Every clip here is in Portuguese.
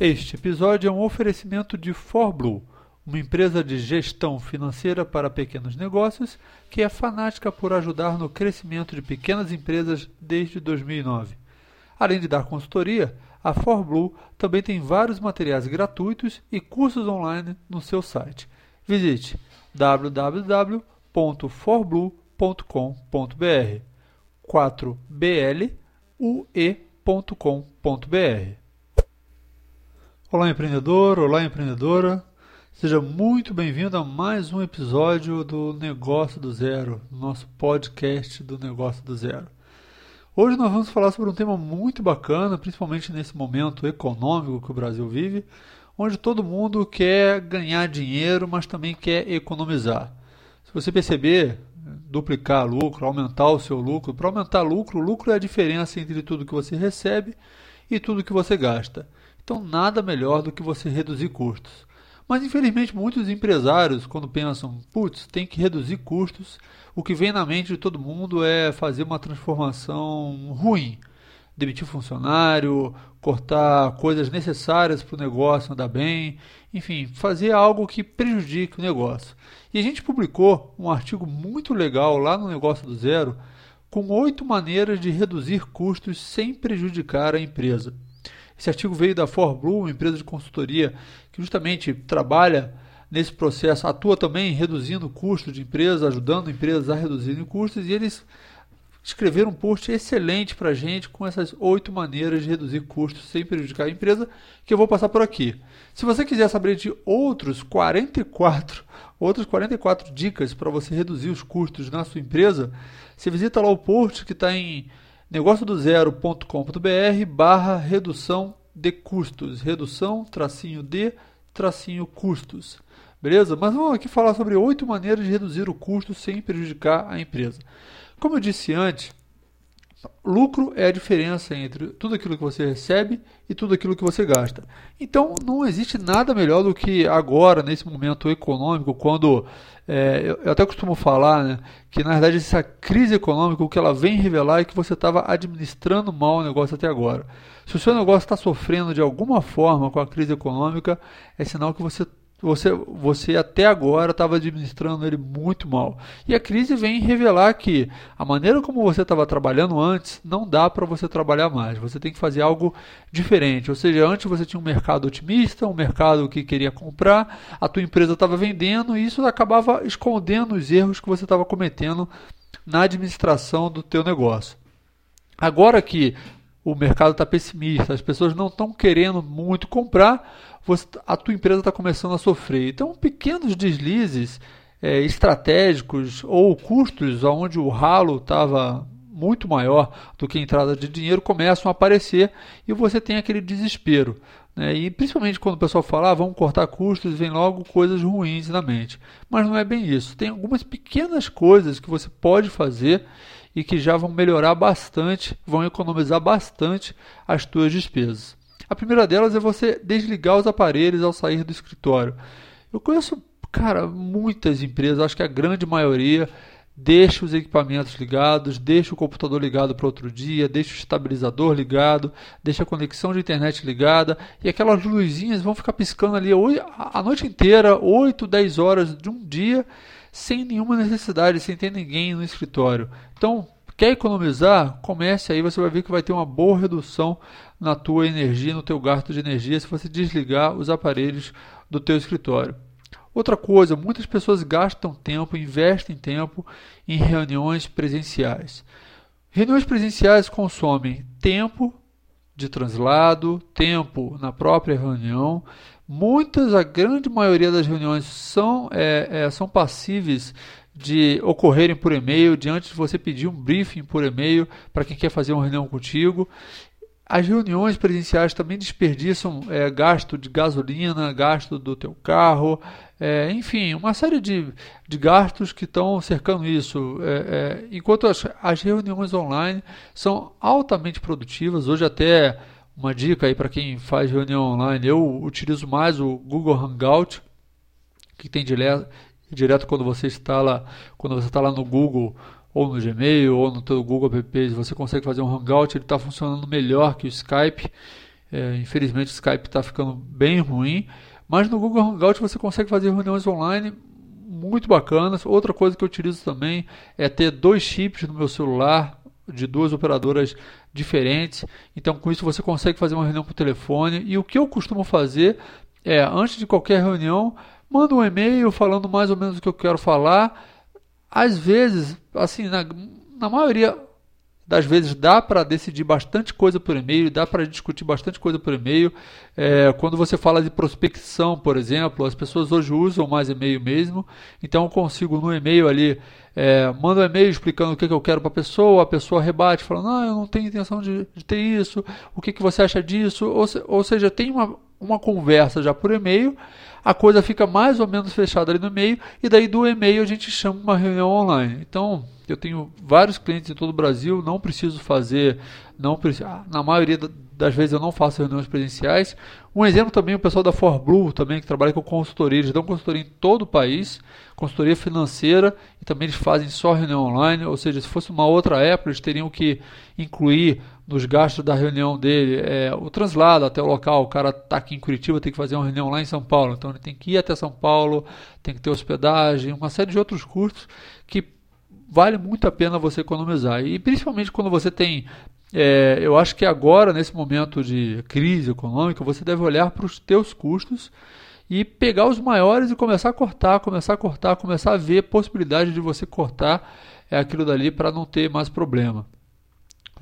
Este episódio é um oferecimento de ForBlue, uma empresa de gestão financeira para pequenos negócios que é fanática por ajudar no crescimento de pequenas empresas desde 2009. Além de dar consultoria, a ForBlue também tem vários materiais gratuitos e cursos online no seu site. Visite www.forblue.com.br 4blue.com.br Olá, empreendedor, olá, empreendedora. Seja muito bem-vindo a mais um episódio do Negócio do Zero, nosso podcast do Negócio do Zero. Hoje nós vamos falar sobre um tema muito bacana, principalmente nesse momento econômico que o Brasil vive, onde todo mundo quer ganhar dinheiro, mas também quer economizar. Se você perceber, duplicar lucro, aumentar o seu lucro, para aumentar lucro, lucro é a diferença entre tudo que você recebe e tudo que você gasta. Então, nada melhor do que você reduzir custos. Mas, infelizmente, muitos empresários, quando pensam, putz, tem que reduzir custos, o que vem na mente de todo mundo é fazer uma transformação ruim. Demitir funcionário, cortar coisas necessárias para o negócio andar bem, enfim, fazer algo que prejudique o negócio. E a gente publicou um artigo muito legal lá no Negócio do Zero com oito maneiras de reduzir custos sem prejudicar a empresa. Esse artigo veio da ForBlue, uma empresa de consultoria que justamente trabalha nesse processo, atua também reduzindo custos de empresas, ajudando empresas a reduzirem custos, e eles escreveram um post excelente para a gente com essas oito maneiras de reduzir custos sem prejudicar a empresa, que eu vou passar por aqui. Se você quiser saber de outros 44, outras 44 dicas para você reduzir os custos na sua empresa, você visita lá o post que está em negóciodozero.com.br barra redução de custos, redução, tracinho de, tracinho custos. Beleza? Mas vamos aqui falar sobre oito maneiras de reduzir o custo sem prejudicar a empresa. Como eu disse antes, lucro é a diferença entre tudo aquilo que você recebe e tudo aquilo que você gasta. Então não existe nada melhor do que agora, nesse momento econômico, quando é, eu, até costumo falar né, que na verdade essa crise econômica, o que ela vem revelar é que você estava administrando mal o negócio até agora. Se o seu negócio está sofrendo de alguma forma com a crise econômica, é sinal que você você, você até agora estava administrando ele muito mal. E a crise vem revelar que a maneira como você estava trabalhando antes não dá para você trabalhar mais. Você tem que fazer algo diferente. Ou seja, antes você tinha um mercado otimista, um mercado que queria comprar, a tua empresa estava vendendo e isso acabava escondendo os erros que você estava cometendo na administração do teu negócio. Agora que o mercado está pessimista, as pessoas não estão querendo muito comprar, você, a tua empresa está começando a sofrer. Então, pequenos deslizes é, estratégicos ou custos onde o ralo estava muito maior do que a entrada de dinheiro começam a aparecer e você tem aquele desespero. Né? E principalmente quando o pessoal fala, ah, vamos cortar custos, vem logo coisas ruins na mente. Mas não é bem isso. Tem algumas pequenas coisas que você pode fazer e que já vão melhorar bastante, vão economizar bastante as tuas despesas. A primeira delas é você desligar os aparelhos ao sair do escritório. Eu conheço, cara, muitas empresas, acho que a grande maioria deixa os equipamentos ligados, deixa o computador ligado para outro dia, deixa o estabilizador ligado, deixa a conexão de internet ligada e aquelas luzinhas vão ficar piscando ali a noite inteira, 8, 10 horas de um dia sem nenhuma necessidade, sem ter ninguém no escritório. Então, quer economizar? Comece aí, você vai ver que vai ter uma boa redução na tua energia, no teu gasto de energia, se você desligar os aparelhos do teu escritório. Outra coisa, muitas pessoas gastam tempo, investem tempo em reuniões presenciais. Reuniões presenciais consomem tempo de translado, tempo na própria reunião, Muitas, a grande maioria das reuniões são, é, é, são passíveis de ocorrerem por e-mail, diante de você pedir um briefing por e-mail para quem quer fazer uma reunião contigo. As reuniões presenciais também desperdiçam é, gasto de gasolina, gasto do teu carro, é, enfim, uma série de, de gastos que estão cercando isso. É, é enquanto as, as reuniões online são altamente produtivas, hoje até uma dica aí para quem faz reunião online, eu utilizo mais o Google Hangout, que tem direto, direto quando você instala, quando você está lá no Google ou no Gmail, ou no teu Google Apps, você consegue fazer um Hangout, ele está funcionando melhor que o Skype. É, infelizmente o Skype está ficando bem ruim, mas no Google Hangout você consegue fazer reuniões online muito bacanas. Outra coisa que eu utilizo também é ter dois chips no meu celular de duas operadoras diferentes. Então, com isso você consegue fazer uma reunião por telefone. E o que eu costumo fazer é, antes de qualquer reunião, mando um e-mail falando mais ou menos o que eu quero falar. Às vezes, assim, na, na maioria das vezes dá para decidir bastante coisa por e-mail, dá para discutir bastante coisa por e-mail. É, quando você fala de prospecção, por exemplo, as pessoas hoje usam mais e-mail mesmo, então eu consigo no e-mail ali, é, mando um e-mail explicando o que, que eu quero para a pessoa, a pessoa rebate, falando, ah, eu não tenho intenção de, de ter isso, o que, que você acha disso, ou, se, ou seja, tem uma, uma conversa já por e-mail, a coisa fica mais ou menos fechada ali no e-mail, e daí do e-mail a gente chama uma reunião online. Então, eu tenho vários clientes em todo o Brasil, não preciso fazer, não preciso, ah, na maioria das vezes eu não faço reuniões presenciais. Um exemplo também, o pessoal da ForBlue também, que trabalha com consultoria, eles dão consultoria em todo o país, consultoria financeira, e também eles fazem só reunião online, ou seja, se fosse uma outra época, eles teriam que incluir nos gastos da reunião dele é, o translado até o local, o cara está aqui em Curitiba, tem que fazer uma reunião lá em São Paulo, então tem que ir até São Paulo, tem que ter hospedagem, uma série de outros custos que vale muito a pena você economizar. E principalmente quando você tem. É, eu acho que agora, nesse momento de crise econômica, você deve olhar para os teus custos e pegar os maiores e começar a cortar, começar a cortar, começar a ver possibilidade de você cortar é, aquilo dali para não ter mais problema.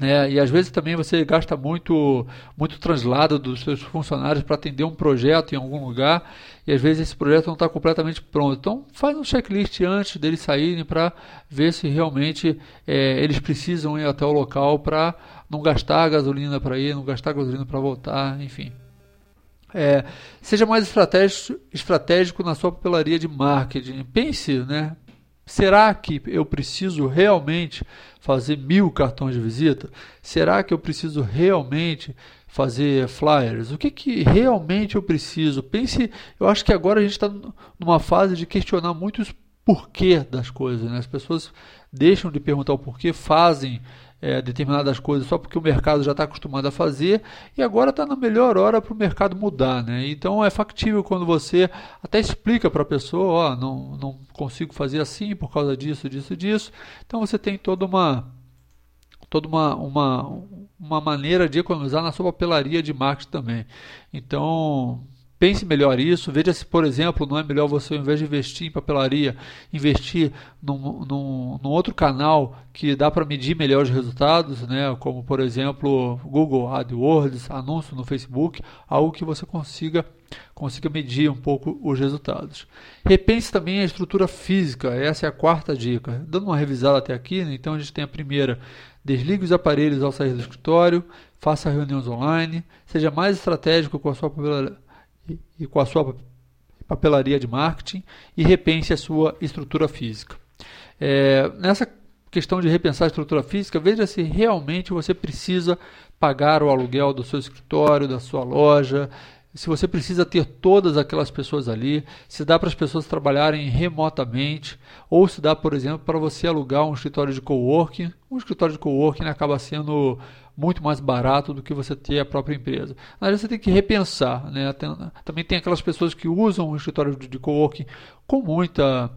É, e às vezes também você gasta muito, muito translado dos seus funcionários para atender um projeto em algum lugar e às vezes esse projeto não está completamente pronto. Então faz um checklist antes deles saírem para ver se realmente é, eles precisam ir até o local para não gastar gasolina para ir, não gastar gasolina para voltar, enfim. É, seja mais estratégico, estratégico na sua papelaria de marketing. Pense, né? Será que eu preciso realmente fazer mil cartões de visita? Será que eu preciso realmente fazer flyers? O que, que realmente eu preciso? Pense, eu acho que agora a gente está numa fase de questionar muitos porquê das coisas. Né? As pessoas deixam de perguntar o porquê, fazem é, determinadas coisas só porque o mercado já está acostumado a fazer e agora está na melhor hora para o mercado mudar. Né? Então é factível quando você até explica para a pessoa, ó, não, não consigo fazer assim por causa disso, disso, disso. Então você tem toda uma toda uma, uma, uma maneira de economizar na sua papelaria de marketing também. Então, Pense melhor isso, veja se, por exemplo, não é melhor você, ao invés de investir em papelaria, investir num, num, num outro canal que dá para medir melhores resultados, né? como, por exemplo, Google AdWords, anúncio no Facebook, algo que você consiga, consiga medir um pouco os resultados. Repense também a estrutura física, essa é a quarta dica. Dando uma revisada até aqui, né? então a gente tem a primeira, desligue os aparelhos ao sair do escritório, faça reuniões online, seja mais estratégico com a sua papelaria e com a sua papelaria de marketing e repense a sua estrutura física. É, nessa questão de repensar a estrutura física, veja se realmente você precisa pagar o aluguel do seu escritório, da sua loja, se você precisa ter todas aquelas pessoas ali, se dá para as pessoas trabalharem remotamente, ou se dá, por exemplo, para você alugar um escritório de coworking. Um escritório de coworking acaba sendo muito mais barato do que você ter a própria empresa. Mas você tem que repensar. Né? Também tem aquelas pessoas que usam o escritório de coworking com muita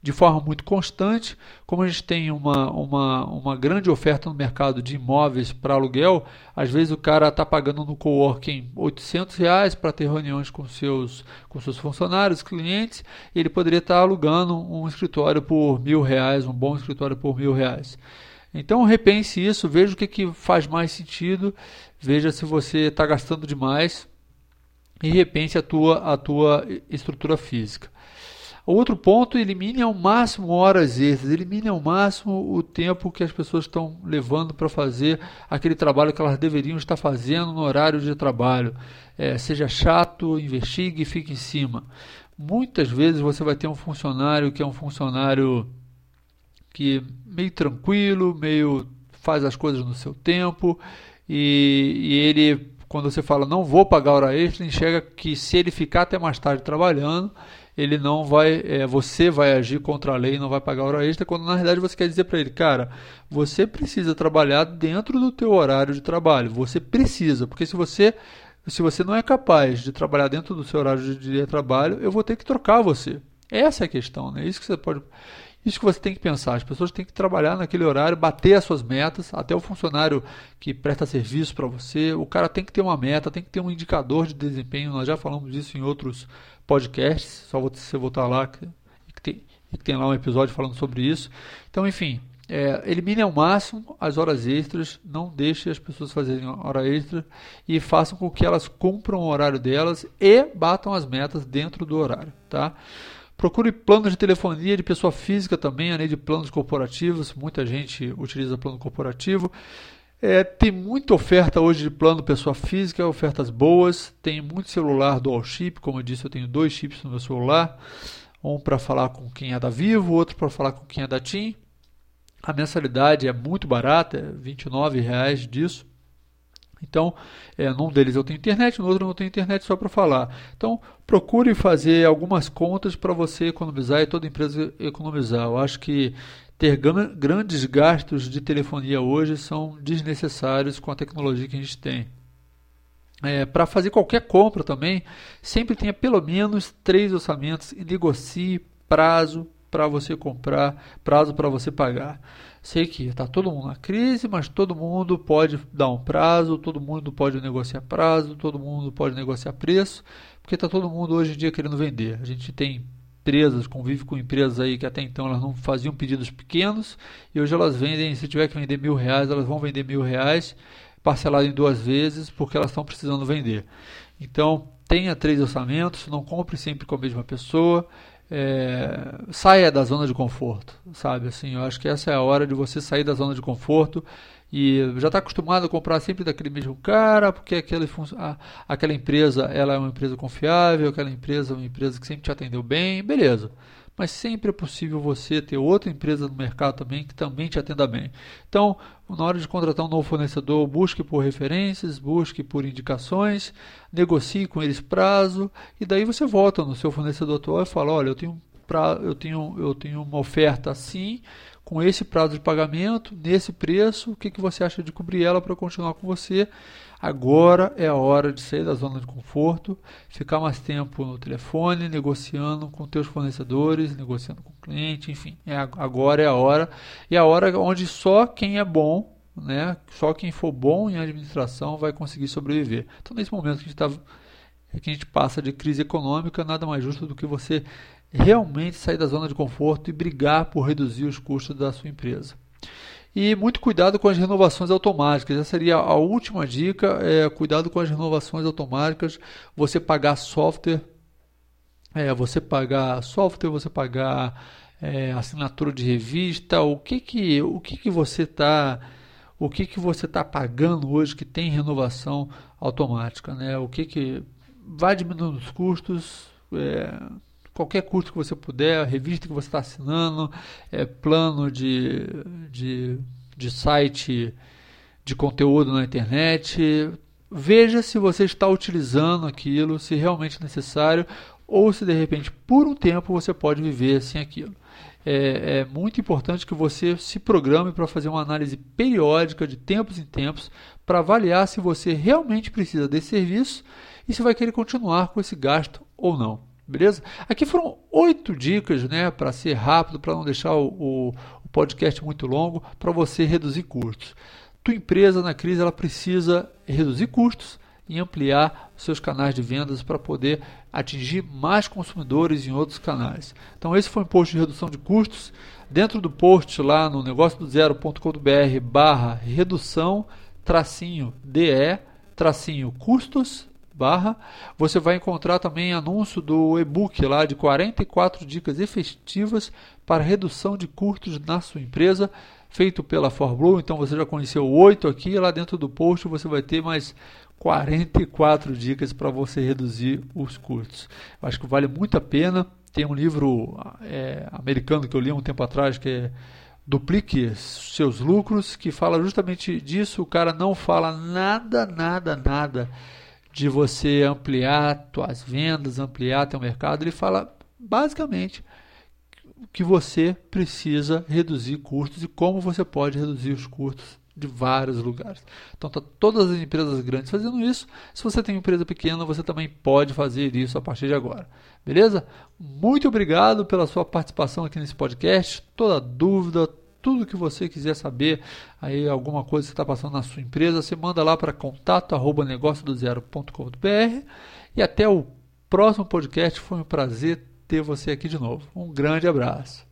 de forma muito constante. Como a gente tem uma, uma, uma grande oferta no mercado de imóveis para aluguel, às vezes o cara está pagando no coworking 800 reais para ter reuniões com seus, com seus funcionários, clientes, ele poderia estar tá alugando um escritório por mil reais, um bom escritório por mil reais. Então repense isso, veja o que, que faz mais sentido, veja se você está gastando demais e repense a tua, a tua estrutura física. Outro ponto, elimine ao máximo horas extras, elimine ao máximo o tempo que as pessoas estão levando para fazer aquele trabalho que elas deveriam estar fazendo no horário de trabalho. É, seja chato, investigue e fique em cima. Muitas vezes você vai ter um funcionário que é um funcionário que meio tranquilo, meio faz as coisas no seu tempo e, e ele quando você fala não vou pagar hora extra, enxerga que se ele ficar até mais tarde trabalhando, ele não vai, é, você vai agir contra a lei e não vai pagar hora extra, quando na realidade você quer dizer para ele, cara, você precisa trabalhar dentro do teu horário de trabalho, você precisa, porque se você se você não é capaz de trabalhar dentro do seu horário de trabalho, eu vou ter que trocar você. Essa é a questão, né? Isso que você pode isso que você tem que pensar. As pessoas têm que trabalhar naquele horário, bater as suas metas, até o funcionário que presta serviço para você. O cara tem que ter uma meta, tem que ter um indicador de desempenho. Nós já falamos disso em outros podcasts, só você voltar lá que, que, tem, que tem lá um episódio falando sobre isso. Então, enfim, é, elimine ao máximo as horas extras, não deixe as pessoas fazerem hora extra e façam com que elas cumpram o horário delas e batam as metas dentro do horário, tá? Procure planos de telefonia de pessoa física também, além de planos corporativos. Muita gente utiliza plano corporativo. É, tem muita oferta hoje de plano pessoa física, ofertas boas. Tem muito celular dual chip, como eu disse, eu tenho dois chips no meu celular. Um para falar com quem é da Vivo, outro para falar com quem é da TIM. A mensalidade é muito barata, é R$ 29 disso. Então, é, num deles eu tenho internet, no outro eu não tenho internet só para falar. Então, procure fazer algumas contas para você economizar e toda empresa economizar. Eu acho que ter grandes gastos de telefonia hoje são desnecessários com a tecnologia que a gente tem. É, para fazer qualquer compra também, sempre tenha pelo menos três orçamentos e negocie prazo para você comprar, prazo para você pagar. Sei que está todo mundo na crise, mas todo mundo pode dar um prazo, todo mundo pode negociar prazo, todo mundo pode negociar preço, porque está todo mundo hoje em dia querendo vender. A gente tem empresas, convive com empresas aí que até então elas não faziam pedidos pequenos e hoje elas vendem, se tiver que vender mil reais, elas vão vender mil reais parcelado em duas vezes porque elas estão precisando vender. Então tenha três orçamentos, não compre sempre com a mesma pessoa é, saia da zona de conforto, sabe? Assim, eu acho que essa é a hora de você sair da zona de conforto e já está acostumado a comprar sempre daquele mesmo cara, porque aquele, a, aquela empresa ela é uma empresa confiável, aquela empresa é uma empresa que sempre te atendeu bem, beleza mas sempre é possível você ter outra empresa no mercado também que também te atenda bem. Então, na hora de contratar um novo fornecedor, busque por referências, busque por indicações, negocie com eles prazo e daí você volta no seu fornecedor atual e fala: olha, eu tenho, pra, eu tenho, eu tenho uma oferta assim, com esse prazo de pagamento, nesse preço, o que, que você acha de cobrir ela para continuar com você? Agora é a hora de sair da zona de conforto, ficar mais tempo no telefone, negociando com teus fornecedores, negociando com o cliente, enfim. É, agora é a hora. E a hora onde só quem é bom, né, só quem for bom em administração vai conseguir sobreviver. Então, nesse momento que a gente, tá, que a gente passa de crise econômica, nada mais justo do que você realmente sair da zona de conforto e brigar por reduzir os custos da sua empresa. E muito cuidado com as renovações automáticas. Essa seria a última dica: é, cuidado com as renovações automáticas. Você pagar software, é, você pagar software, você pagar é, assinatura de revista. O que que, o que, que você está o que, que você está pagando hoje que tem renovação automática, né? O que que vai diminuindo os custos, é, qualquer curso que você puder, revista que você está assinando, é, plano de, de, de site de conteúdo na internet. Veja se você está utilizando aquilo, se realmente necessário, ou se de repente por um tempo você pode viver sem aquilo. É, é muito importante que você se programe para fazer uma análise periódica de tempos em tempos para avaliar se você realmente precisa desse serviço e se vai querer continuar com esse gasto ou não. Beleza? Aqui foram oito dicas, né, para ser rápido, para não deixar o, o, o, podcast muito longo, para você reduzir custos. Tua empresa na crise ela precisa reduzir custos e ampliar seus canais de vendas para poder atingir mais consumidores em outros canais. Então esse foi um post de redução de custos. Dentro do post lá no negócio do zero.com.br barra redução tracinho DE tracinho custos barra, você vai encontrar também anúncio do e-book lá de 44 dicas efetivas para redução de custos na sua empresa, feito pela ForBlue. Então você já conheceu oito aqui, lá dentro do post você vai ter mais 44 dicas para você reduzir os custos. Eu acho que vale muito a pena. Tem um livro é, americano que eu li um tempo atrás que é duplique seus lucros, que fala justamente disso. O cara não fala nada, nada, nada de você ampliar suas vendas, ampliar teu mercado. Ele fala basicamente que você precisa reduzir custos e como você pode reduzir os custos de vários lugares. Então, tá todas as empresas grandes fazendo isso. Se você tem uma empresa pequena, você também pode fazer isso a partir de agora. Beleza? Muito obrigado pela sua participação aqui nesse podcast. Toda dúvida, tudo que você quiser saber, aí alguma coisa que está passando na sua empresa, você manda lá para contato@negociodozero.com.br e até o próximo podcast. Foi um prazer ter você aqui de novo. Um grande abraço.